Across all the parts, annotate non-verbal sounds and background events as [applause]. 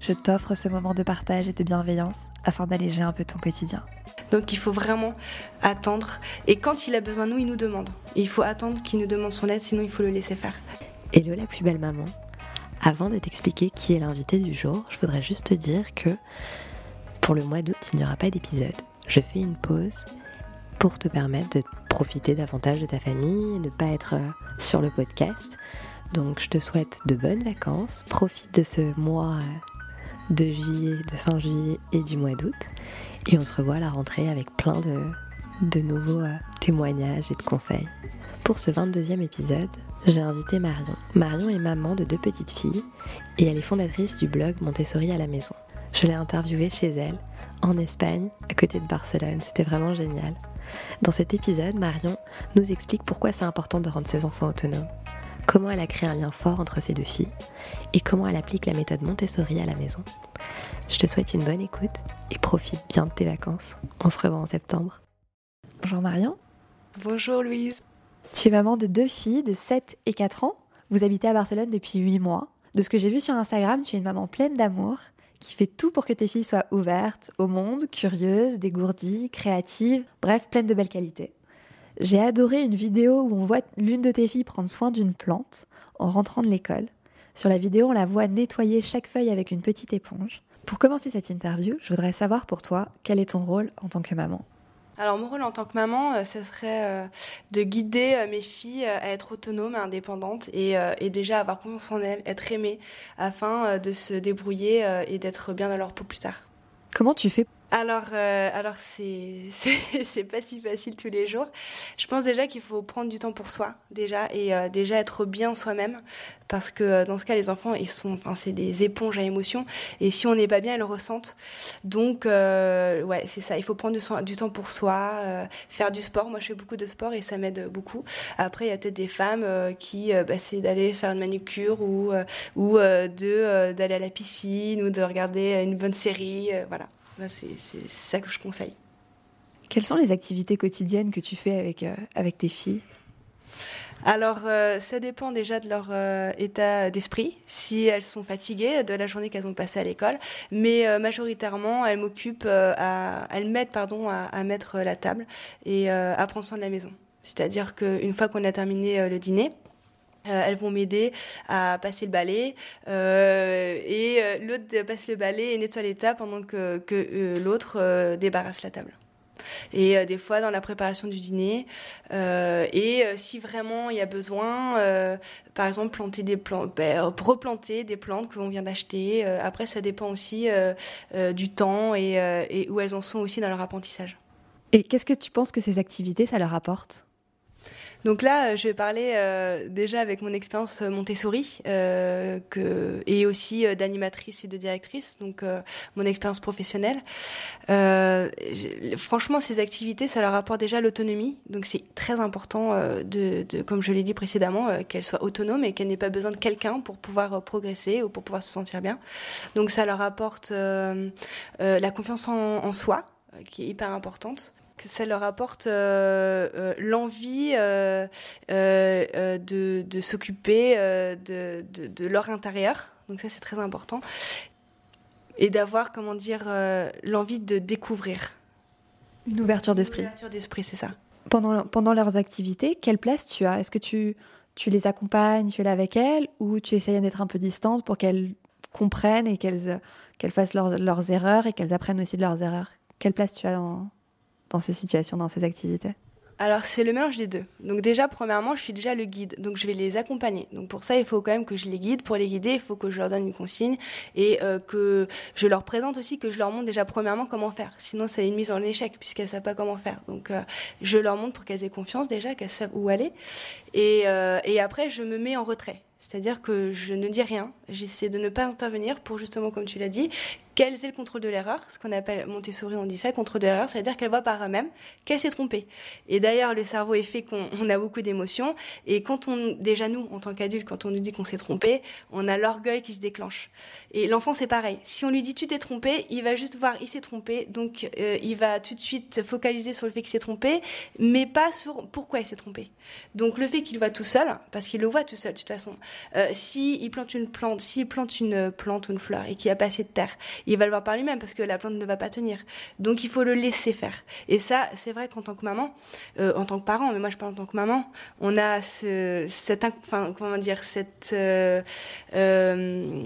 je t'offre ce moment de partage et de bienveillance afin d'alléger un peu ton quotidien. Donc il faut vraiment attendre. Et quand il a besoin de nous, il nous demande. Et il faut attendre qu'il nous demande son aide, sinon il faut le laisser faire. Hello la plus belle maman. Avant de t'expliquer qui est l'invité du jour, je voudrais juste te dire que pour le mois d'août, il n'y aura pas d'épisode. Je fais une pause pour te permettre de profiter davantage de ta famille, de ne pas être sur le podcast. Donc je te souhaite de bonnes vacances, profite de ce mois de juillet, de fin juillet et du mois d'août. Et on se revoit à la rentrée avec plein de, nouveaux euh, témoignages et de conseils. Pour ce 22e épisode, j'ai invité Marion. Marion est maman de deux petites filles et elle est fondatrice du blog Montessori à la maison. Je l'ai interviewée chez elle, en Espagne, à côté de Barcelone. C'était vraiment génial. Dans cet épisode, Marion nous explique pourquoi c'est important de rendre ses enfants autonomes, comment elle a créé un lien fort entre ses deux filles et comment elle applique la méthode Montessori à la maison. Je te souhaite une bonne écoute et profite bien de tes vacances. On se revoit en septembre. Bonjour Marion. Bonjour Louise. Tu es maman de deux filles de 7 et 4 ans. Vous habitez à Barcelone depuis 8 mois. De ce que j'ai vu sur Instagram, tu es une maman pleine d'amour qui fait tout pour que tes filles soient ouvertes au monde, curieuses, dégourdies, créatives, bref, pleines de belles qualités. J'ai adoré une vidéo où on voit l'une de tes filles prendre soin d'une plante en rentrant de l'école. Sur la vidéo, on la voit nettoyer chaque feuille avec une petite éponge. Pour commencer cette interview, je voudrais savoir pour toi, quel est ton rôle en tant que maman? Alors mon rôle en tant que maman, ce serait de guider mes filles à être autonomes, indépendantes et, et déjà avoir confiance en elles, être aimées, afin de se débrouiller et d'être bien dans leur peau plus tard. Comment tu fais alors, euh, alors [laughs] c'est pas si facile tous les jours. Je pense déjà qu'il faut prendre du temps pour soi déjà et euh, déjà être bien soi-même parce que euh, dans ce cas les enfants ils sont, enfin c'est des éponges à émotions et si on n'est pas bien ils le ressentent. Donc ouais c'est ça. Il faut prendre du, du temps pour soi, faire du sport. Moi je fais beaucoup de sport et ça m'aide beaucoup. Après il y a peut-être des femmes qui bah, c'est d'aller faire une manucure ou ou de d'aller à la piscine ou de regarder une bonne série. voilà. C'est ça que je conseille. Quelles sont les activités quotidiennes que tu fais avec, euh, avec tes filles? Alors, euh, ça dépend déjà de leur euh, état d'esprit, si elles sont fatiguées de la journée qu'elles ont passée à l'école. Mais majoritairement, elles m'occupent, elles m'aident pardon, à, à, mettre la table et à prendre soin de la maison. C'est-à-dire qu'une fois qu'on a terminé le dîner, euh, elles vont m'aider à passer le balai euh, et euh, l'autre passe le balai et nettoie tables pendant que, que l'autre débarrasse la table. Et des fois dans la préparation du dîner. et si vraiment il y a besoin, par exemple, planter des ben, replanter des plantes que l'on vient d'acheter. après, ça dépend aussi du temps et où elles en sont aussi dans leur apprentissage. Et qu'est-ce que tu penses que ces activités, ça leur apporte? Donc là, euh, je vais parler euh, déjà avec mon expérience euh, Montessori et aussi d'animatrice et de directrice, donc mon expérience professionnelle. franchement, ces activités, ça leur apporte déjà l'autonomie. Donc c'est très important, de, comme je l'ai dit précédemment, qu'elles soient autonomes et qu'elles n'aient pas besoin de quelqu'un pour pouvoir progresser ou pour pouvoir se sentir bien. Donc ça leur apporte la confiance en soi, qui est hyper importante que ça leur apporte euh, euh, l'envie euh, de, de s'occuper de, de, de, leur intérieur. Donc ça, c'est très important. Et d'avoir, comment dire, l'envie de découvrir. Une ouverture d'esprit. Une ouverture d'esprit, c'est ça. Pendant, pendant leurs activités, quelle place tu as? Est-ce que tu, tu les accompagnes, tu es là avec elles, ou tu essayes d'être un peu distante pour qu'elles comprennent et qu'elles qu'elles fassent leurs, leurs erreurs et qu'elles apprennent aussi de leurs erreurs? Quelle place tu as dans, dans ces situations, dans ces activités alors c'est le mélange des deux. Donc déjà premièrement, je suis déjà le guide, donc je vais les accompagner. Donc pour ça, il faut quand même que je les guide. Pour les guider, il faut que je leur donne une consigne et euh, que je leur présente aussi, que je leur montre déjà premièrement comment faire. Sinon, c'est une mise en échec puisqu'elles savent pas comment faire. Donc euh, je leur montre pour qu'elles aient confiance déjà, qu'elles savent où aller. Euh, et après, je me mets en retrait. C'est-à-dire que je ne dis rien, j'essaie de ne pas intervenir pour justement, comme tu l'as dit, qu'elles aient le contrôle de l'erreur, ce qu'on appelle Montessori, on dit ça, contrôle de l'erreur, c'est-à-dire qu'elles voient par elles-mêmes qu'elles s'est trompée. Et d'ailleurs, le cerveau est fait qu'on a beaucoup d'émotions, et quand on, déjà nous, en tant qu'adultes, quand on nous dit qu'on s'est trompé, on a l'orgueil qui se déclenche. Et l'enfant, c'est pareil. Si on lui dit tu t'es trompé, il va juste voir il s'est trompé, donc euh, il va tout de suite focaliser sur le fait qu'il s'est trompé, mais pas sur pourquoi il s'est trompé. Donc le fait qu'il voit tout seul, parce qu'il le voit tout seul de toute façon, euh, s'il plante une plante, s'il plante une plante ou une fleur et qu'il a pas assez de terre, il va le voir par lui-même parce que la plante ne va pas tenir. Donc il faut le laisser faire. Et ça, c'est vrai qu'en tant que maman, euh, en tant que parent, mais moi je parle en tant que maman, on a ce, enfin comment dire, euh, euh,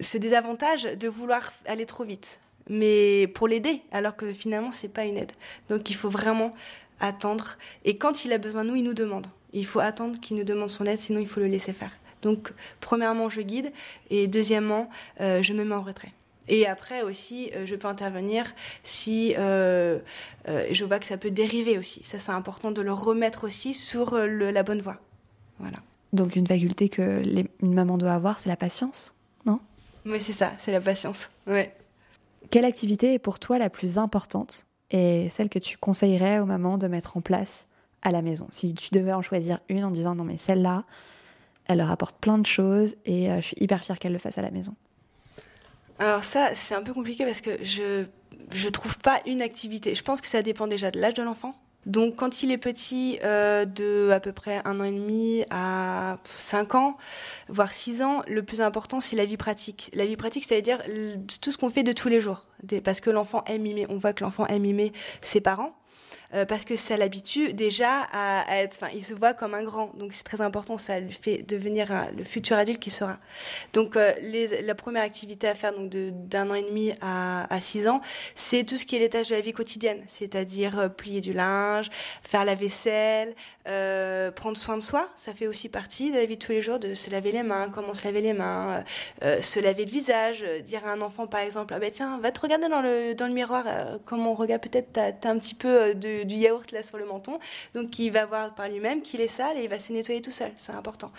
ce désavantage de vouloir aller trop vite, mais pour l'aider, alors que finalement c'est pas une aide. Donc il faut vraiment attendre. Et quand il a besoin de nous, il nous demande. Il faut attendre qu'il nous demande son aide, sinon il faut le laisser faire. Donc, premièrement, je guide, et deuxièmement, je me mets en retrait. Et après aussi, euh, je peux intervenir si euh, euh, je vois que ça peut dériver aussi. Ça, c'est important de le remettre aussi sur la bonne voie. Voilà. Donc une faculté que une maman doit avoir, c'est la patience, non? Oui, c'est ça, c'est la patience. Ouais. Quelle activité est pour toi la plus importante et celle que tu conseillerais aux mamans de mettre en place à la maison? Si tu devais en choisir une en disant non mais celle-là, elle leur apporte plein de choses et je suis hyper fière qu'elle le fasse à la maison. Alors ça, c'est un peu compliqué parce que je je trouve pas une activité. Je pense que ça dépend déjà de l'âge de l'enfant. Donc quand il est petit, euh, de à peu près un an et demi à cinq ans, voire six ans, le plus important c'est la vie pratique. La vie pratique, c'est-à-dire tout ce qu'on fait de tous les jours. Parce que l'enfant aime mimer, on voit que l'enfant aime mimer ses parents. Euh, parce que ça l'habitue déjà à, être, enfin, il se voit comme un grand, donc c'est très important, ça lui fait devenir le futur adulte qui sera. Donc euh, la première activité à faire, donc d'un an et demi à, six ans, c'est tout ce qui est les tâches de la vie quotidienne, c'est-à-dire euh, plier du linge, faire la vaisselle, prendre soin de soi, ça fait aussi partie de la vie de tous les jours, de se laver les mains, comment se laver les mains, se laver le visage, dire à un enfant par exemple, ah ben tiens, va te regarder dans le, dans le miroir, comment on regarde peut-être, t'as as un petit peu de du yaourt là sur le menton. Donc il va voir par lui-même qu'il est sale et il va se nettoyer tout seul. C'est important.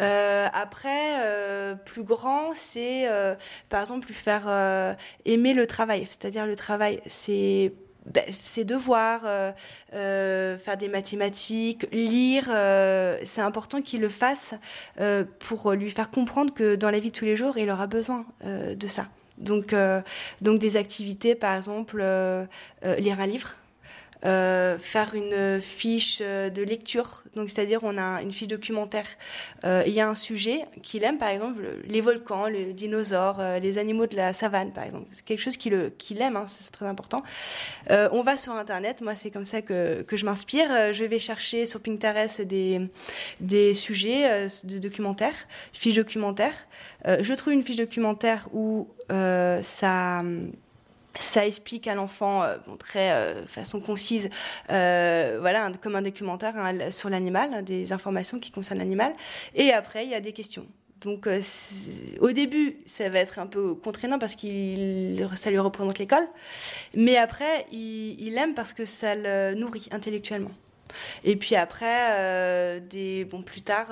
Euh, après, euh, plus grand, c'est euh, par exemple lui faire aimer le travail. C'est-à-dire le travail, c'est ben, ses devoirs, faire des mathématiques, lire, c'est important qu'il le fasse pour lui faire comprendre que dans la vie de tous les jours, il aura besoin de ça. Donc, donc des activités, par exemple, lire un livre, euh, faire une fiche euh, de lecture. Donc, c'est-à-dire, on a une fiche documentaire. Euh, il y a un sujet qu'il aime, par exemple, les volcans, les dinosaures, les animaux de la savane, par exemple. C'est quelque chose qu'il qu'il aime, hein, c'est très important. on va sur Internet. Moi, c'est comme ça que, que je m'inspire. Je vais chercher sur Pinterest des, des sujets de documentaires, fiches documentaires. je trouve une fiche documentaire où ça ça explique à l'enfant euh, très euh, façon concise, euh, voilà, comme un documentaire hein, sur l'animal, hein, des informations qui concernent l'animal. Et après, il y a des questions. Donc, au début, ça va être un peu contraignant parce que ça lui représente l'école. Mais après, il, aime parce que ça le nourrit intellectuellement. Et puis après, des, bon, plus tard,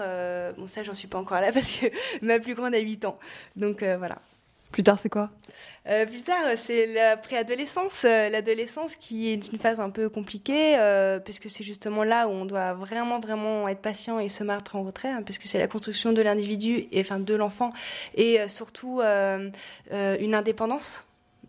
bon, ça, j'en suis pas encore là parce que [laughs] ma plus grande a 8 ans. Donc, voilà. Plus tard, c'est quoi? Euh, Plus tard, c'est la préadolescence. Euh, l'adolescence qui est une phase un peu compliquée, euh, puisque c'est justement là où on doit vraiment, vraiment être patient et se mettre en retrait, hein, puisque c'est la construction de l'individu, et enfin de l'enfant, et surtout une indépendance.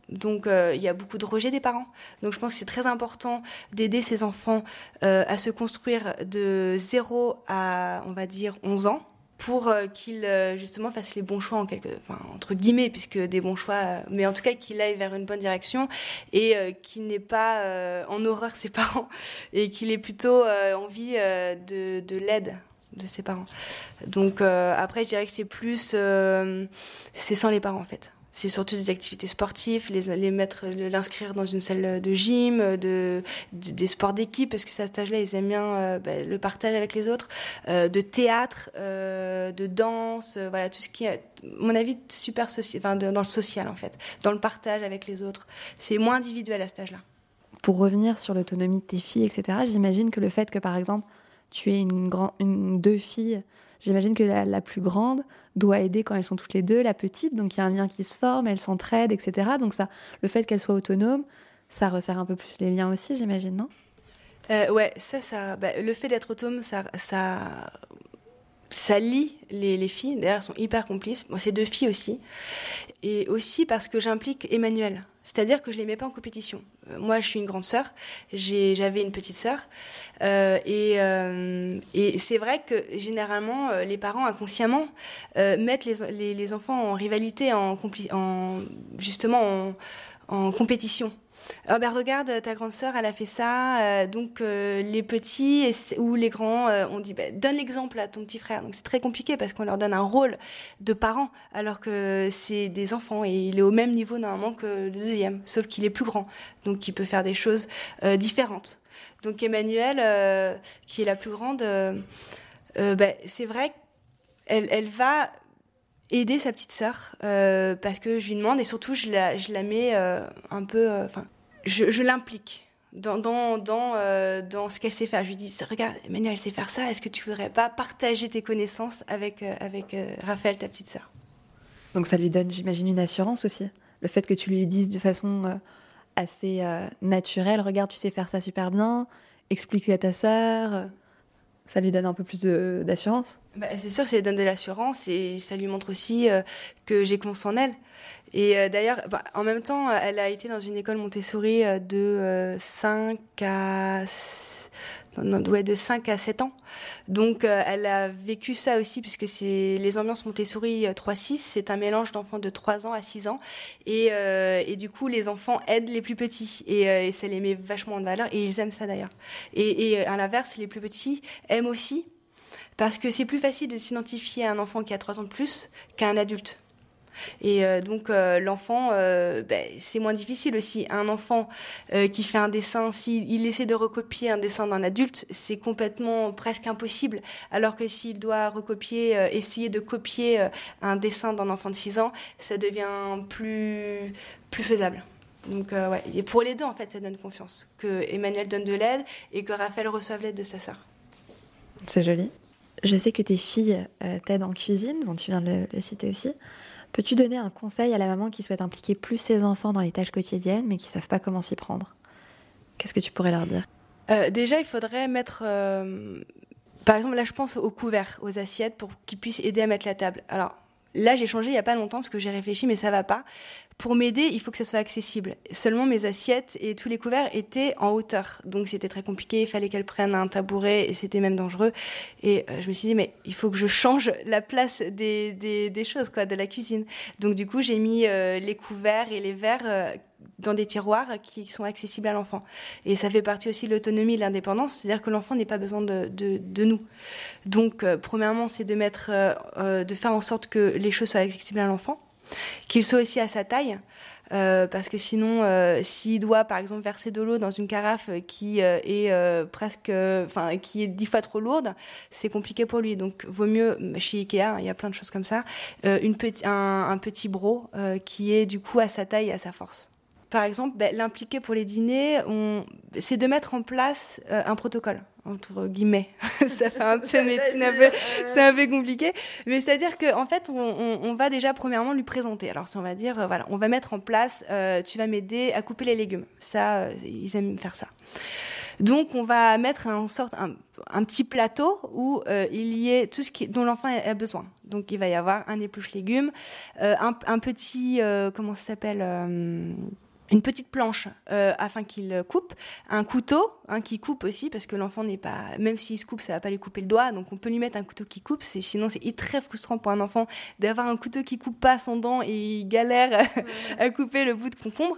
Donc il y a beaucoup de rejet des parents. Donc je pense que c'est très important d'aider ces enfants à se construire de 0 à, on va dire, 11 ans pour euh, qu'il euh, justement fasse les bons choix en quelque, entre guillemets, puisque des bons choix, euh, mais en tout cas qu'il aille vers une bonne direction et qu'il n'ait pas en horreur ses parents [laughs] et qu'il ait plutôt envie de, de l'aide de ses parents. Donc après, je dirais que c'est plus, c'est sans les parents en fait c'est surtout des activités sportives, les, les mettre, l'inscrire dans une salle de gym, de, des sports d'équipe, parce que à cet âge-là, ils aiment bien euh, bah, le partage avec les autres, euh, de théâtre, euh, de danse, voilà, tout ce qui est, mon avis, super social, enfin, dans le social, en fait, dans le partage avec les autres. C'est moins individuel à cet âge-là. Pour revenir sur l'autonomie de tes filles, etc., j'imagine que le fait que, par exemple, tu aies une, grand, une deux filles J'imagine que la, plus grande doit aider quand elles sont toutes les deux, la petite, donc il y a un lien qui se forme, elles s'entraident, etc. Donc ça, le fait qu'elle soit autonome, ça resserre un peu plus les liens aussi, j'imagine, non? Euh, Ouais, ça, ça, bah, le fait d'être autonome, ça, ça, ça lie les, filles. D'ailleurs, elles sont hyper complices. Moi, c'est deux filles aussi. Et aussi parce que j'implique Emmanuel. C'est-à-dire que je les mets pas en compétition. Euh, moi, je suis une grande sœur. J'avais une petite sœur. Euh, euh, et, c'est vrai que généralement, les parents inconsciemment mettent les, enfants en rivalité, en justement en compétition. Ah ben regarde, ta grande sœur, elle a fait ça. Euh, donc euh, les petits ou les grands, euh, on dit bah, donne l'exemple à ton petit frère. Donc c'est très compliqué parce qu'on leur donne un rôle de parent alors que c'est des enfants et il est au même niveau normalement que le deuxième, sauf qu'il est plus grand, donc il peut faire des choses différentes. Donc Emmanuel, qui est la plus grande, bah, c'est vrai qu'elle elle va aider sa petite sœur parce que je lui demande et surtout je la, mets un peu je, l'implique dans, dans, dans, euh, dans ce qu'elle sait faire. Je lui dis, regarde, Emmanuel, elle sait faire ça, est-ce que tu voudrais pas partager tes connaissances avec, euh, avec euh, Raphaël, ta petite sœur? Donc ça lui donne, j'imagine, une assurance aussi. Le fait que tu lui dises de façon assez naturelle, regarde, tu sais faire ça super bien, explique-le à ta sœur ça lui donne un peu plus d'assurance bah, C'est sûr, ça lui donne de l'assurance et ça lui montre aussi que j'ai confiance en elle. Et euh, d'ailleurs, bah, en même temps, elle a été dans une école Montessori euh, de 5 euh, à de 5 à 7 ans. Donc elle a vécu ça aussi puisque c'est les ambiances Montessori 3-6, c'est un mélange d'enfants de 3 ans à 6 ans et, et, du coup les enfants aident les plus petits et, ça les met vachement en valeur et ils aiment ça d'ailleurs. Et, et à l'inverse, les plus petits aiment aussi parce que c'est plus facile de s'identifier à un enfant qui a 3 ans de plus qu'à un adulte. Et euh, donc euh, l'enfant, euh, ben, c'est moins difficile aussi. Un enfant qui fait un dessin, s'il essaie de recopier un dessin d'un adulte, c'est complètement presque impossible. Alors que s'il doit recopier, essayer de copier un dessin d'un enfant de 6 ans, ça devient plus, plus faisable. Donc ouais, et pour les deux en fait, ça donne confiance. Que Emmanuel donne de l'aide et que Raphaël reçoive l'aide de sa sœur. C'est joli. Je sais que tes filles t'aident en cuisine, bon, tu viens de le citer aussi. Peux-tu donner un conseil à la maman qui souhaite impliquer plus ses enfants dans les tâches quotidiennes mais qui ne savent pas comment s'y prendre? Qu'est-ce que tu pourrais leur dire? Euh, Déjà, il faudrait mettre... Euh, par exemple, là, je pense aux couverts, aux assiettes pour qu'ils puissent aider à mettre la table. Alors, Là, j'ai changé il n'y a pas longtemps parce que j'ai réfléchi, mais ça va pas. Pour m'aider, il faut que ça soit accessible. Seulement, mes assiettes et tous les couverts étaient en hauteur. Donc, c'était très compliqué. Il fallait qu'elles prennent un tabouret et c'était même dangereux. Et euh, je me suis dit, mais il faut que je change la place des, des, choses, quoi, de la cuisine. Donc, du coup, j'ai mis euh, les couverts et les verres euh, dans des tiroirs qui sont accessibles à l'enfant. Et ça fait partie aussi de l'autonomie et de l'indépendance, c'est-à-dire que l'enfant n'est pas besoin de, nous. Donc, euh, premièrement, c'est de mettre, euh, euh, de faire en sorte que les choses soient accessibles à l'enfant, qu'il soit aussi à sa taille. parce que sinon, s'il doit par exemple verser de l'eau dans une carafe qui est presque, enfin qui est dix fois trop lourde, c'est compliqué pour lui. Donc, vaut mieux chez Ikea, il y a plein de choses comme ça, un, un, petit bro qui est du coup à sa taille et à sa force par exemple, ben, l'impliquer pour les dîners, c'est de mettre en place euh, un protocole entre guillemets. [laughs] ça fait un peu [laughs] médecine, c'est un peu compliqué. Mais c'est-à-dire qu'en en fait, on, va déjà premièrement lui présenter. Alors, si on va dire, euh, voilà, on va mettre en place, euh, tu vas m'aider à couper les légumes. Ça, ils aiment faire ça. Donc, on va mettre en sorte un, petit plateau où il y ait tout ce qui, dont l'enfant a besoin. Donc, il va y avoir un épluche légumes, un, un, petit, comment ça s'appelle une petite planche euh, afin qu'il coupe, un couteau hein, qui coupe aussi parce que l'enfant n'est pas, même s'il se coupe, ça va pas lui couper le doigt, donc on peut lui mettre un couteau qui coupe. C'est sinon c'est très frustrant pour un enfant d'avoir un couteau qui coupe pas son dent et il galère [laughs] à couper le bout de concombre.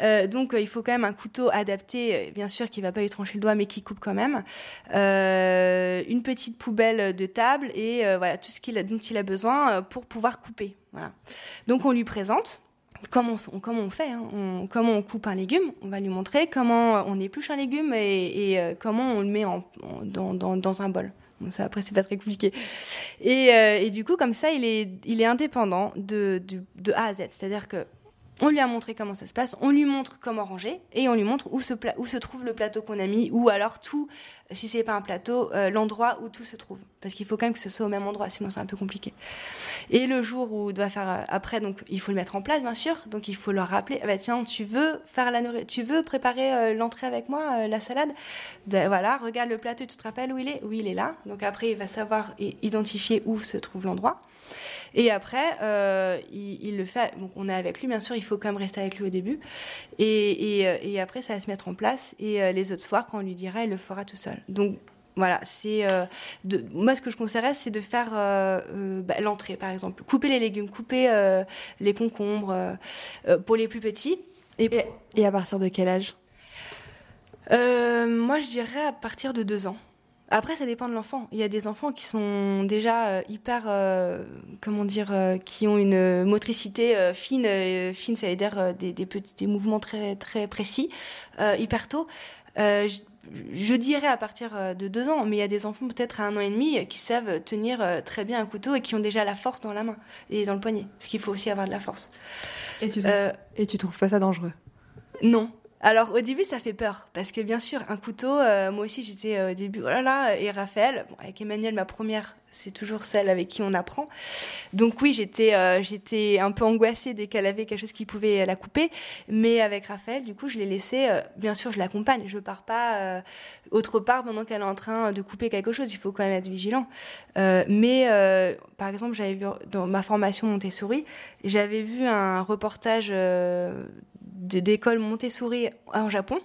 Euh, donc euh, il faut quand même un couteau adapté, bien sûr qui va pas lui trancher le doigt, mais qui coupe quand même. une petite poubelle de table et voilà tout ce qu'il dont il a besoin pour pouvoir couper. Voilà. Donc on lui présente comment on, comment on fait, hein. comment on coupe un légume, on va lui montrer comment on épluche un légume et, euh, comment on le met dans, un bol. Donc ça, après, c'est pas très compliqué. Et, euh, du coup, comme ça, il est, indépendant de, de, de A à Z. C'est-à-dire que On lui a montré comment ça se passe, on lui montre comment ranger et on lui montre où se, trouve le plateau qu'on a mis ou alors tout, si c'est pas un plateau, euh, l'endroit où tout se trouve. Parce qu'il faut quand même que ce soit au même endroit, sinon c'est un peu compliqué. Et le jour où il doit faire euh, après, donc il faut le mettre en place bien sûr, donc il faut leur rappeler, ah bah, tiens, tu veux faire la tu veux préparer euh, l'entrée avec moi, la salade, ben, voilà, regarde le plateau, tu te rappelles où il est, oui il est là. Donc après il va savoir identifier où se trouve l'endroit. Et après, euh, il, le fait. Donc on est avec lui, bien sûr, il faut quand même rester avec lui au début. Et, et, euh, et après, ça va se mettre en place. Et euh, les autres soirs, quand on lui dira, il le fera tout seul. Donc voilà, c'est moi ce que je conseillerais, c'est de faire bah, l'entrée, par exemple, couper les légumes, couper les concombres pour les plus petits. Et, et, à partir de quel âge? Moi, je dirais à partir de deux ans. Après, ça dépend de l'enfant. Il y a des enfants qui sont déjà euh, hyper, euh, comment dire, euh, qui ont une motricité fine. fine, ça veut dire des, des, petits des mouvements très très précis, hyper tôt. Je, je, dirais à partir de deux ans, mais il y a des enfants peut-être à un an et demi qui savent tenir très bien un couteau et qui ont déjà la force dans la main et dans le poignet. Parce qu'il faut aussi avoir de la force. Et tu, et tu trouves pas ça dangereux? Non, alors au début ça fait peur parce que bien sûr un couteau, euh, moi aussi j'étais euh, au début oh là là et Raphaël, avec Emmanuel ma première c'est toujours celle avec qui on apprend. Donc oui j'étais euh, j'étais un peu angoissée dès qu'elle avait quelque chose qui pouvait la couper, mais avec Raphaël du coup je l'ai laissé, bien sûr je l'accompagne, je pars pas autre part pendant qu'elle est en train de couper quelque chose, il faut quand même être vigilant. mais par exemple j'avais vu dans ma formation Montessori, j'avais vu un reportage d'école Montessori en Japon.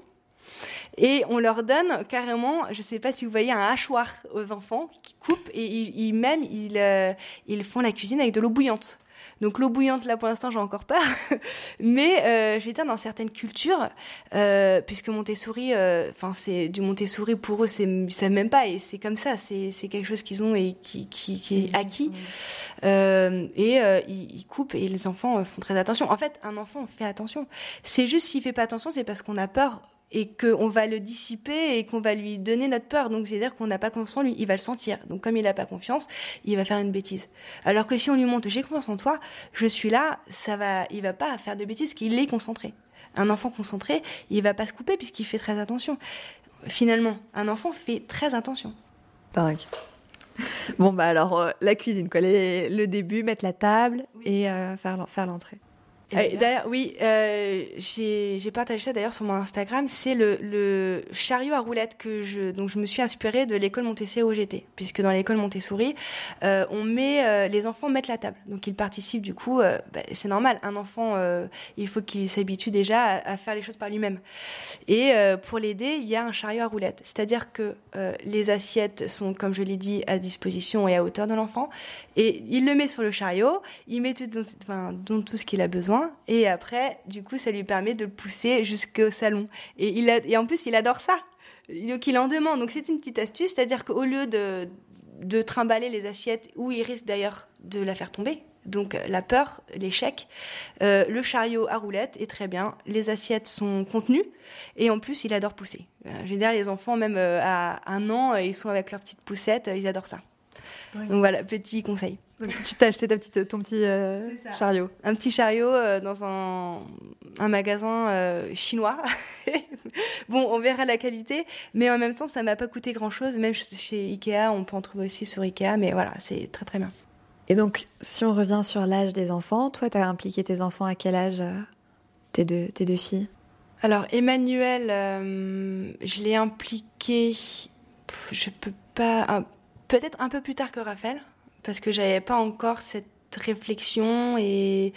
Et on leur donne carrément, je ne sais pas si vous voyez, un hachoir aux enfants qui coupent et ils, même ils, euh, ils font la cuisine avec de l'eau bouillante. Donc l'eau bouillante, là pour l'instant, j'ai encore peur. [laughs] Mais euh, dire, dans certaines cultures, euh, puisque Montessori, euh, enfin c'est du Montessori pour eux, c'est savent même pas et c'est comme ça, c'est quelque chose qu'ils ont et qui, qui, qui est acquis. Euh, et euh, ils, ils, coupent et les enfants font très attention. En fait, un enfant fait attention. C'est juste s'il fait pas attention, c'est parce qu'on a peur et qu'on va le dissiper et qu'on va lui donner notre peur. Donc, c'est-à-dire qu'on n'a pas confiance en lui, il va le sentir. Donc, comme il n'a pas confiance, il va faire une bêtise. Alors que si on lui montre, j'ai confiance en toi, je suis là, ça va, il va pas faire de bêtises, qu'il est concentré. Un enfant concentré, il va pas se couper puisqu'il fait très attention. Finalement, un enfant fait très attention. Dingue. Bon, bah alors, euh, la cuisine, quoi. le début, mettre la table et euh, faire l'entrée. Euh, d'ailleurs, oui, euh, j'ai partagé ça d'ailleurs sur mon Instagram. C'est le, le, chariot à roulettes que je, donc je me suis inspirée de l'école Montessori OGT, puisque dans l'école Montessori, euh, on met, les enfants mettent la table, donc ils participent. Du coup, bah, c'est normal. Un enfant, il faut qu'il s'habitue déjà à, à, faire les choses par lui-même. Et pour l'aider, il y a un chariot à roulettes, c'est-à-dire que les assiettes sont, comme je l'ai dit, à disposition et à hauteur de l'enfant, et il le met sur le chariot, il met tout, enfin, tout ce qu'il a besoin et après, du coup, ça lui permet de le pousser jusqu'au salon. Et, il a, et en plus, il adore ça. Donc, il en demande. Donc, c'est une petite astuce, c'est-à-dire qu'au lieu de, de trimballer les assiettes, où il risque d'ailleurs de la faire tomber, donc la peur, l'échec, euh, le chariot à roulettes est très bien. Les assiettes sont contenues et en plus, il adore pousser. Euh, je veux dire, les enfants, même euh, à un an, ils sont avec leur petite poussette, ils adorent ça. Donc voilà, petit conseil. Tu t'as acheté ta petite, ton petit euh, chariot. Un petit chariot euh, dans un, un magasin euh, chinois. [laughs] bon, on verra la qualité, mais en même temps, ça m'a pas coûté grand-chose. Même chez Ikea, on peut en trouver aussi sur Ikea, mais voilà, c'est très très bien. Et donc, si on revient sur l'âge des enfants, toi, tu as impliqué tes enfants à quel âge tes, deux, tes deux filles? Alors, Emmanuel, je l'ai impliqué, je peux pas, peut-être un peu plus tard que Raphaël parce que j'avais pas encore cette réflexion et,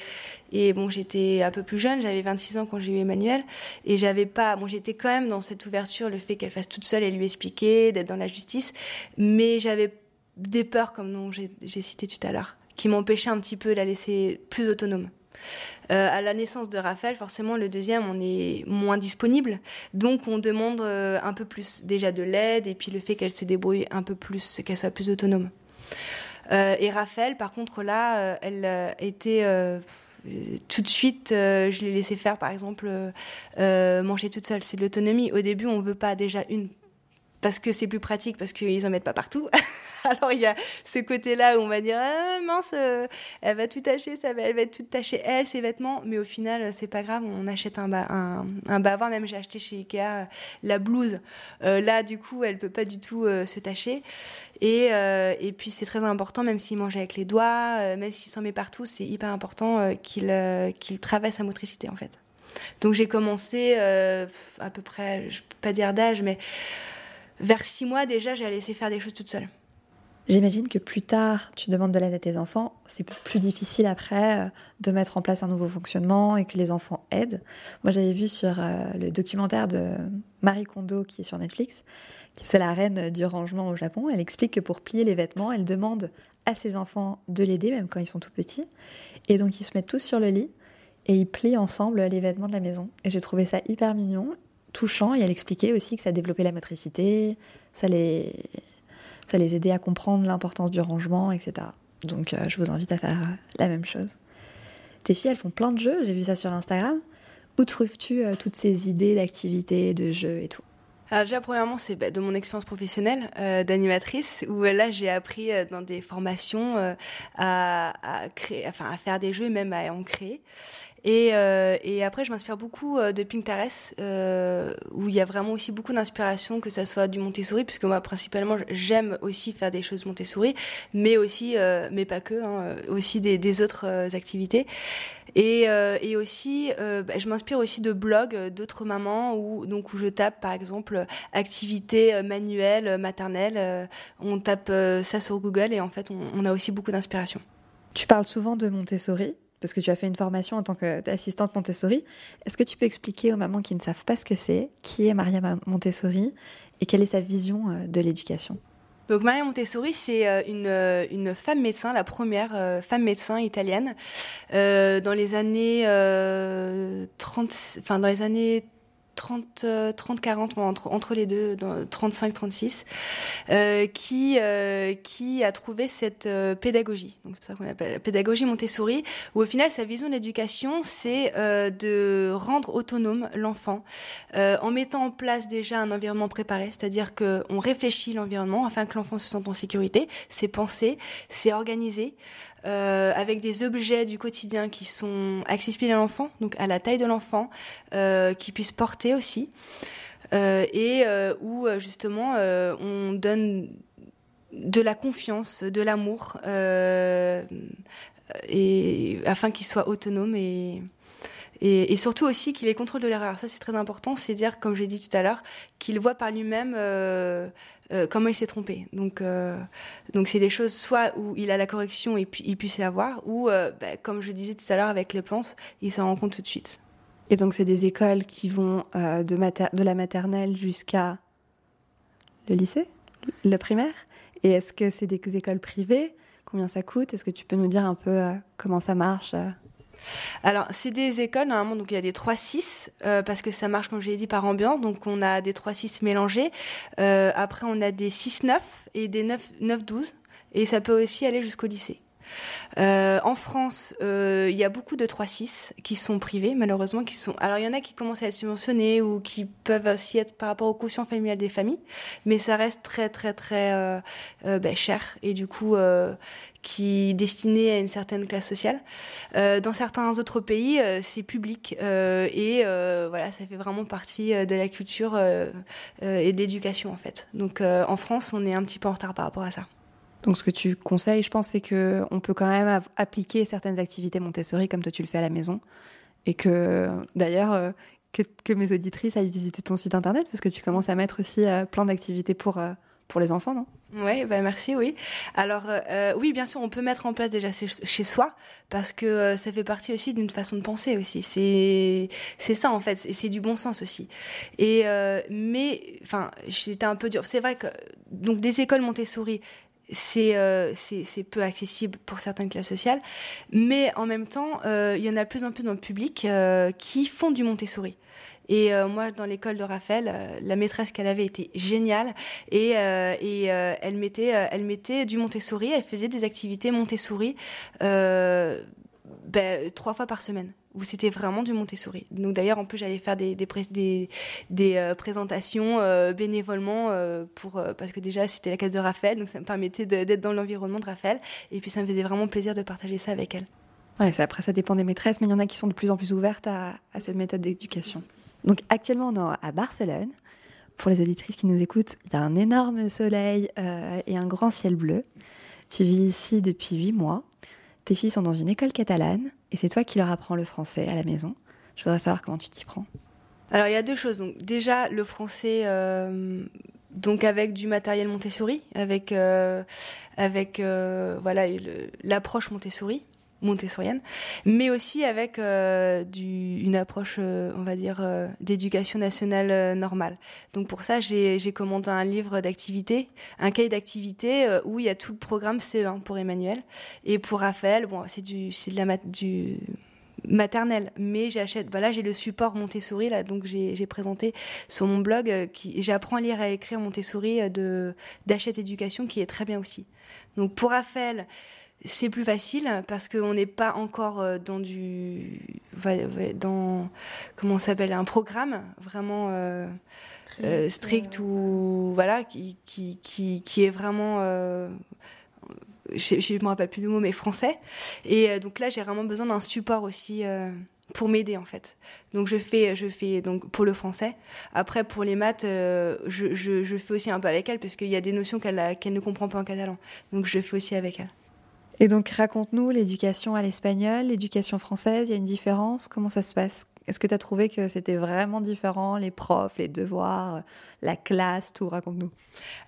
bon j'étais un peu plus jeune j'avais 26 ans quand j'ai eu Emmanuel et j'avais pas bon j'étais quand même dans cette ouverture le fait qu'elle fasse toute seule et lui expliquer d'être dans la justice mais j'avais des peurs comme dont j'ai cité tout à l'heure qui m'empêchaient un petit peu de la laisser plus autonome euh, à la naissance de Raphaël, forcément, le deuxième, on est moins disponible. Donc, on demande euh, un peu plus déjà de l'aide et puis le fait qu'elle se débrouille un peu plus, qu'elle soit plus autonome. Euh, et Raphaël, par contre, là, euh, elle euh, était tout de suite, je l'ai laissé faire, par exemple, manger toute seule. C'est de l'autonomie. Au début, on veut pas déjà une parce que c'est plus pratique, parce qu'ils en mettent pas partout. [laughs] Alors il y a ce côté-là où on va dire ah, mince, euh, elle va tout tâcher, ça va, elle va tachée elle, ses vêtements, mais au final euh, c'est pas grave, on achète un, un, un bavard, même j'ai acheté chez Ikea euh, la blouse. là du coup elle peut pas du tout se tacher. Et, et puis c'est très important, même s'il mange avec les doigts, même s'il s'en met partout, c'est hyper important qu'il qu'il travaille sa motricité en fait. Donc j'ai commencé à peu près, je peux pas dire d'âge, mais vers six mois déjà, j'ai laissé faire des choses toute seule. J'imagine que plus tard, tu demandes de l'aide à tes enfants. C'est plus difficile après euh, de mettre en place un nouveau fonctionnement et que les enfants aident. Moi, j'avais vu sur euh, le documentaire de Marie Kondo qui est sur Netflix, c'est la reine du rangement au Japon. Elle explique que pour plier les vêtements, elle demande à ses enfants de l'aider, même quand ils sont tout petits. Et donc, ils se mettent tous sur le lit et ils plient ensemble les vêtements de la maison. Et j'ai trouvé ça hyper mignon, touchant. Et elle expliquait aussi que ça développait la motricité, ça les ça les aidait à comprendre l'importance du rangement, etc. Donc euh, je vous invite à faire euh, la même chose. Tes filles, elles font plein de jeux, j'ai vu ça sur Instagram. Où trouves-tu euh, toutes ces idées d'activités, de jeux et tout? Alors déjà, premièrement, c'est bah, de mon expérience professionnelle d'animatrice, où là, j'ai appris dans des formations à, à, créer, enfin, à faire des jeux et même à en créer. Et, euh, et après, je m'inspire beaucoup euh, de Pinterest, euh, où il y a vraiment aussi beaucoup d'inspiration, que ça soit du Montessori, puisque moi, principalement, j'aime aussi faire des choses Montessori, mais aussi, euh, mais pas que, hein, aussi des, autres activités. Et, aussi, bah, je m'inspire aussi de blogs d'autres mamans, où, donc, où je tape, par exemple, activités manuelles, maternelles. on tape ça sur Google et en fait, on, on a aussi beaucoup d'inspiration. Tu parles souvent de Montessori parce que tu as fait une formation en tant qu'assistante Montessori. Est-ce que tu peux expliquer aux mamans qui ne savent pas ce que c'est, qui est Maria Montessori et quelle est sa vision euh, de l'éducation? Donc Maria Montessori, c'est euh, une, euh, une, femme médecin, la première femme médecin italienne dans les années euh, 30, enfin dans les années 30, 30 40, entre, entre les deux, 35, 36, euh, qui, euh, qui a trouvé cette euh, pédagogie. Donc c'est ça qu'on appelle la pédagogie Montessori, où au final sa vision de l'éducation, c'est euh, de rendre autonome l'enfant euh, en mettant en place déjà un environnement préparé, c'est-à-dire qu'on réfléchit l'environnement afin que l'enfant se sente en sécurité, c'est pensé, c'est organisé euh, avec des objets du quotidien qui sont accessibles à l'enfant, donc à la taille de l'enfant, euh, qui puissent porter aussi, euh, et euh, où justement on donne de la confiance, de l'amour, et afin qu'il soit autonome et surtout aussi qu'il ait contrôle de l'erreur. Ça, c'est très important. C'est dire, comme j'ai dit tout à l'heure, qu'il voit par lui-même euh, comment il s'est trompé. Donc, euh, donc c'est des choses soit où il a la correction et puis il puisse la voir, ou bah, comme je disais tout à l'heure avec les plantes, il s'en rend compte tout de suite. Et donc c'est des écoles qui vont euh, de, de, la maternelle jusqu'à le lycée, le primaire. Et est-ce que c'est des écoles privées? Combien ça coûte? Est-ce que tu peux nous dire un peu euh, comment ça marche euh? Alors, c'est des écoles, normalement, donc il y a des 3-6, euh, parce que ça marche, comme je l'ai dit, par ambiance. Donc, on a des 3-6 mélangés. Euh, après, on a des 6-9 et des 9-12. Et ça peut aussi aller jusqu'au lycée. Euh, en France, euh, il y a beaucoup de 3-6 qui sont privés, malheureusement. Qui sont... Alors, il y en a qui commencent à être subventionnés ou qui peuvent aussi être par rapport au quotient familial des familles, mais ça reste très, très, très euh, ben, cher et du coup, qui est destiné à une certaine classe sociale. Dans certains autres pays, c'est public et voilà, ça fait vraiment partie de la culture et de l'éducation en fait. Donc, en France, on est un petit peu en retard par rapport à ça. Donc, ce que tu conseilles, je pense, c'est que on peut quand même appliquer certaines activités Montessori comme toi tu le fais à la maison, et que d'ailleurs euh, que, mes auditrices aillent visiter ton site internet parce que tu commences à mettre aussi euh, plein d'activités pour euh, pour les enfants, non? Oui, bah merci, oui. Alors, oui, bien sûr, on peut mettre en place déjà chez soi, parce que ça fait partie aussi d'une façon de penser aussi. C'est ça, en fait, c'est du bon sens aussi. Et, mais, enfin, j'étais un peu dur. C'est vrai que, donc, des écoles Montessori, c'est euh, peu accessible pour certaines classes sociales, mais en même temps, euh, il y en a de plus en plus dans le public euh, qui font du Montessori. Et euh, moi, dans l'école de Raphaël, euh, la maîtresse qu'elle avait était géniale et, euh, et elle mettait, elle mettait du Montessori, elle faisait des activités Montessori ben, trois fois par semaine où c'était vraiment du Montessori. Donc d'ailleurs, en plus, j'allais faire des euh, présentations euh, bénévolement euh, pour, parce que déjà, c'était la case de Raphaël, donc ça me permettait d'être dans l'environnement de Raphaël. Et puis, ça me faisait vraiment plaisir de partager ça avec elle. Ouais, après, ça dépend des maîtresses, mais il y en a qui sont de plus en plus ouvertes à, à cette méthode d'éducation. Donc actuellement, on est à Barcelone. Pour les auditrices qui nous écoutent, il y a un énorme soleil et un grand ciel bleu. Tu vis ici depuis huit mois. Tes filles sont dans une école catalane et c'est toi qui leur apprends le français à la maison. Je voudrais savoir comment tu t'y prends. Alors il y a deux choses. Donc déjà le français, euh, donc avec du matériel Montessori, avec euh, avec euh, voilà l'approche Montessori montessorienne, mais aussi avec euh, une approche, euh, on va dire, euh, d'éducation nationale normale. Donc pour ça, j'ai commandé un livre d'activité, un cahier d'activité où il y a tout le programme CE1 pour Emmanuel. Et pour Raphaël, bon, c'est du, de la maternelle, mais j'achète. Voilà, j'ai le support Montessori là, donc j'ai présenté sur mon blog qui j'apprends à lire et à écrire Montessori de d'Achète Éducation qui est très bien aussi. Donc pour Raphaël, c'est plus facile parce qu'on n'est pas encore euh, dans du dans comment s'appelle un programme vraiment euh, strict, euh, ou voilà qui, qui, qui, qui est vraiment je ne me rappelle plus le mot mais français et donc là j'ai vraiment besoin d'un support aussi pour m'aider en fait. Donc je fais, je fais donc pour le français. Après pour les maths, je, je, je, fais aussi un peu avec elle parce qu'il y a des notions qu'elle qu'elle ne comprend pas en catalan. Donc je fais aussi avec elle. Et donc, raconte-nous l'éducation à l'espagnol, l'éducation française, il y a une différence Comment ça se passe? Est-ce que tu as trouvé que c'était vraiment différent, les profs, les devoirs, la classe, tout? Raconte-nous.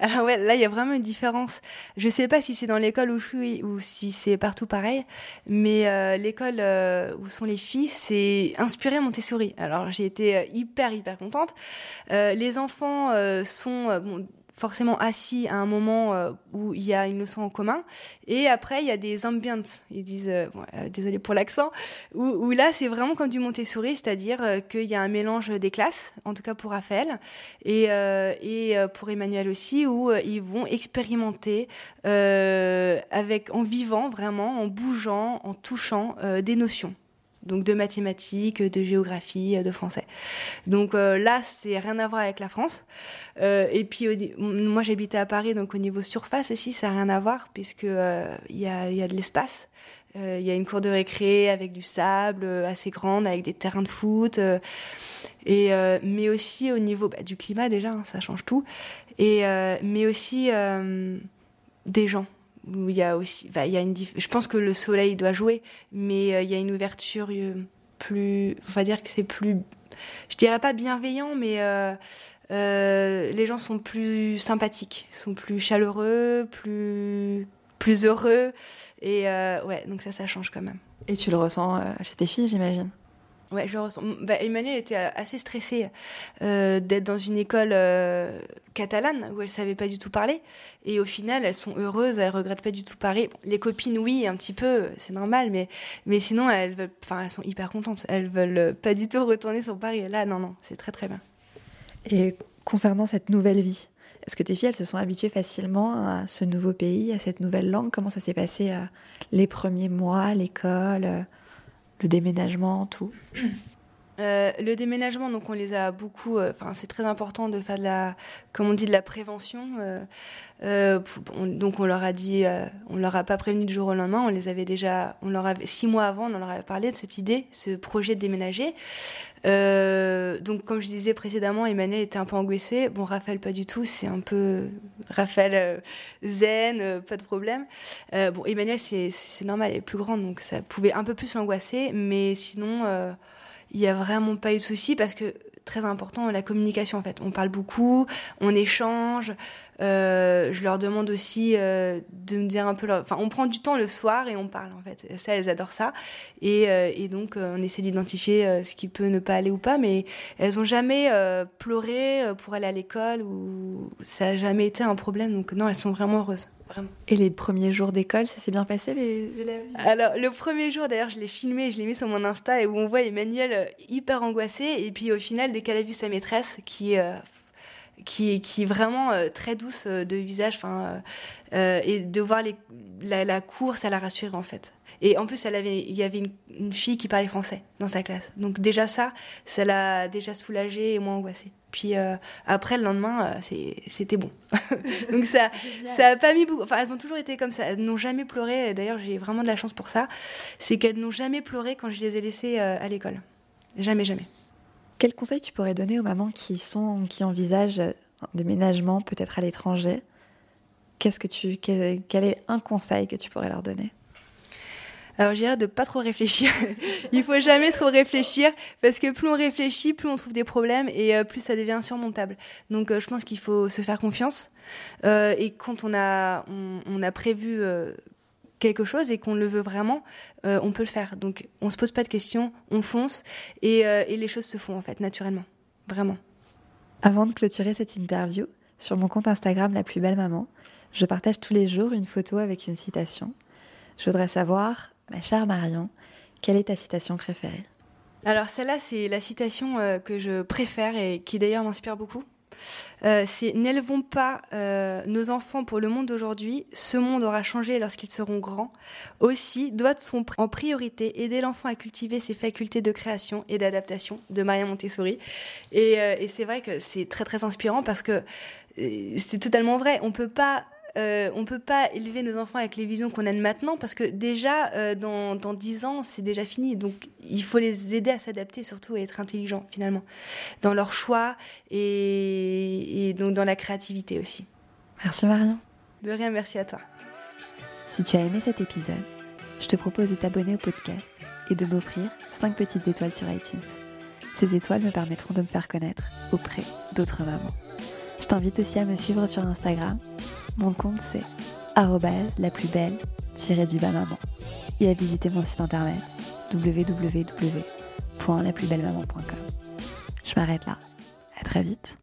Alors ouais, là, il y a vraiment une différence. Je ne sais pas si c'est dans l'école où je suis ou si c'est partout pareil, mais euh, l'école euh, où sont les filles, c'est inspiré Montessori. Alors j'ai été euh, hyper, hyper contente. les enfants sont... Bon, forcément assis à un moment euh, où il y a une leçon en commun. Et après, il y a des ambiances, ils disent, euh, euh, désolé pour l'accent, où, là, c'est vraiment comme du Montessori, c'est-à-dire qu'il y a un mélange des classes, en tout cas pour Raphaël, et, et pour Emmanuel aussi, où ils vont expérimenter avec, en vivant vraiment, en bougeant, en touchant des notions donc de mathématiques, de géographie, de français. Donc euh, là, c'est rien à voir avec la France. Euh, et puis moi, j'habitais à Paris, donc au niveau surface aussi, ça n'a rien à voir puisque euh, il y, a, y, a, de l'espace. Il y a une cour de récré avec du sable assez grande, avec des terrains de foot. et mais aussi au niveau bah, du climat déjà, hein, ça change tout. Et mais aussi des gens il y a aussi, bah, il y a une, je pense que le soleil doit jouer, mais euh, il y a une ouverture euh, plus, on va dire que c'est plus, je dirais pas bienveillant, mais euh, les gens sont plus sympathiques, sont plus chaleureux, plus, plus heureux, et ouais, donc ça, ça change quand même. Et tu le ressens chez tes filles, j'imagine? Ouais, je ressens. Bah, Emmanuel était euh, assez stressée euh, d'être dans une école euh, catalane où elle savait pas du tout parler. Et au final, elles sont heureuses, elles regrettent pas du tout parler. les copines, oui, un petit peu, c'est normal, mais mais sinon, elles veulent, elles sont hyper contentes. Elles veulent pas du tout retourner sur Paris. Là, non, non, c'est très très bien. Et concernant cette nouvelle vie, est-ce que tes filles, elles se sont habituées facilement à ce nouveau pays, à cette nouvelle langue? Comment ça s'est passé les premiers mois, l'école le déménagement, tout euh, le déménagement, donc on les a beaucoup. Euh, enfin, c'est très important de faire de la, comme on dit, de la prévention. Euh, donc on leur a dit, on leur a pas prévenu du jour au lendemain. On les avait déjà, on leur avait six mois avant, on leur avait parlé de cette idée, ce projet de déménager. donc comme je disais précédemment, Emmanuel était un peu angoissé. Bon, Raphaël pas du tout. C'est un peu Raphaël zen, pas de problème. bon, Emmanuel c'est normal, elle est plus grande, donc ça pouvait un peu plus l'angoisser, mais sinon il n'y a vraiment pas eu de souci parce que très important la communication en fait. On parle beaucoup, on échange. Euh, je leur demande aussi euh, de me dire un peu. Enfin, on prend du temps le soir et on parle en fait. Ça, elles adorent ça. Et, euh, donc, on essaie d'identifier ce qui peut ne pas aller ou pas. Mais elles ont jamais pleuré pour aller à l'école ou ça n'a jamais été un problème. Donc non, elles sont vraiment heureuses. Et les premiers jours d'école, ça s'est bien passé les élèves? Alors le premier jour d'ailleurs, je l'ai filmé, je l'ai mis sur mon Insta et où on voit Emmanuel euh, hyper angoissé et puis au final dès qu'elle a vu sa maîtresse qui est euh, qui, qui est vraiment euh, très douce de visage, enfin et de voir les, la, la, cour, ça l'a rassurée en fait. Et en plus, elle avait, il y avait une, une fille qui parlait français dans sa classe. Donc déjà ça, ça l'a déjà soulagée et moins angoissée. Puis euh, après, le lendemain, euh, c'était bon. [laughs] Donc ça, ça a pas mis beaucoup. Enfin, elles ont toujours été comme ça. Elles n'ont jamais pleuré. D'ailleurs, j'ai vraiment de la chance pour ça. C'est qu'elles n'ont jamais pleuré quand je les ai laissées euh, à l'école. Jamais, jamais. Quel conseil tu pourrais donner aux mamans qui sont, qui envisagent un déménagement, peut-être à l'étranger? Qu'est-ce que tu, quel est un conseil que tu pourrais leur donner? Alors, je dirais de pas trop réfléchir. [laughs] Il faut jamais trop réfléchir parce que plus on réfléchit, plus on trouve des problèmes et euh, plus ça devient insurmontable. Donc, euh, je pense qu'il faut se faire confiance. Euh, et quand on a, on, a prévu quelque chose et qu'on le veut vraiment, on peut le faire. Donc, on se pose pas de questions, on fonce et, et les choses se font en fait naturellement, vraiment. Avant de clôturer cette interview, sur mon compte Instagram La Plus Belle Maman, je partage tous les jours une photo avec une citation. Je voudrais savoir, ma chère Marion, quelle est ta citation préférée? Alors celle-là, c'est la citation euh, que je préfère et qui d'ailleurs m'inspire beaucoup. Euh, c'est N'élevons pas euh, nos enfants pour le monde d'aujourd'hui, ce monde aura changé lorsqu'ils seront grands. Aussi, doit-on en priorité aider l'enfant à cultiver ses facultés de création et d'adaptation de Maria Montessori. Et, et c'est vrai que c'est très très inspirant parce que c'est totalement vrai. On peut pas euh, on peut pas élever nos enfants avec les visions qu'on a de maintenant parce que déjà euh, dans, dans 10 ans c'est déjà fini donc il faut les aider à s'adapter surtout et être intelligents finalement dans leurs choix et, et donc dans la créativité aussi. Merci Marion. De rien, merci à toi. Si tu as aimé cet épisode, je te propose de t'abonner au podcast et de m'offrir 5 petites étoiles sur iTunes. Ces étoiles me permettront de me faire connaître auprès d'autres mamans. Je t'invite aussi à me suivre sur Instagram. Mon compte c'est la plus belle du bas maman et à visiter mon site internet www.laplusbellemaman.com. Je m'arrête là. À très vite.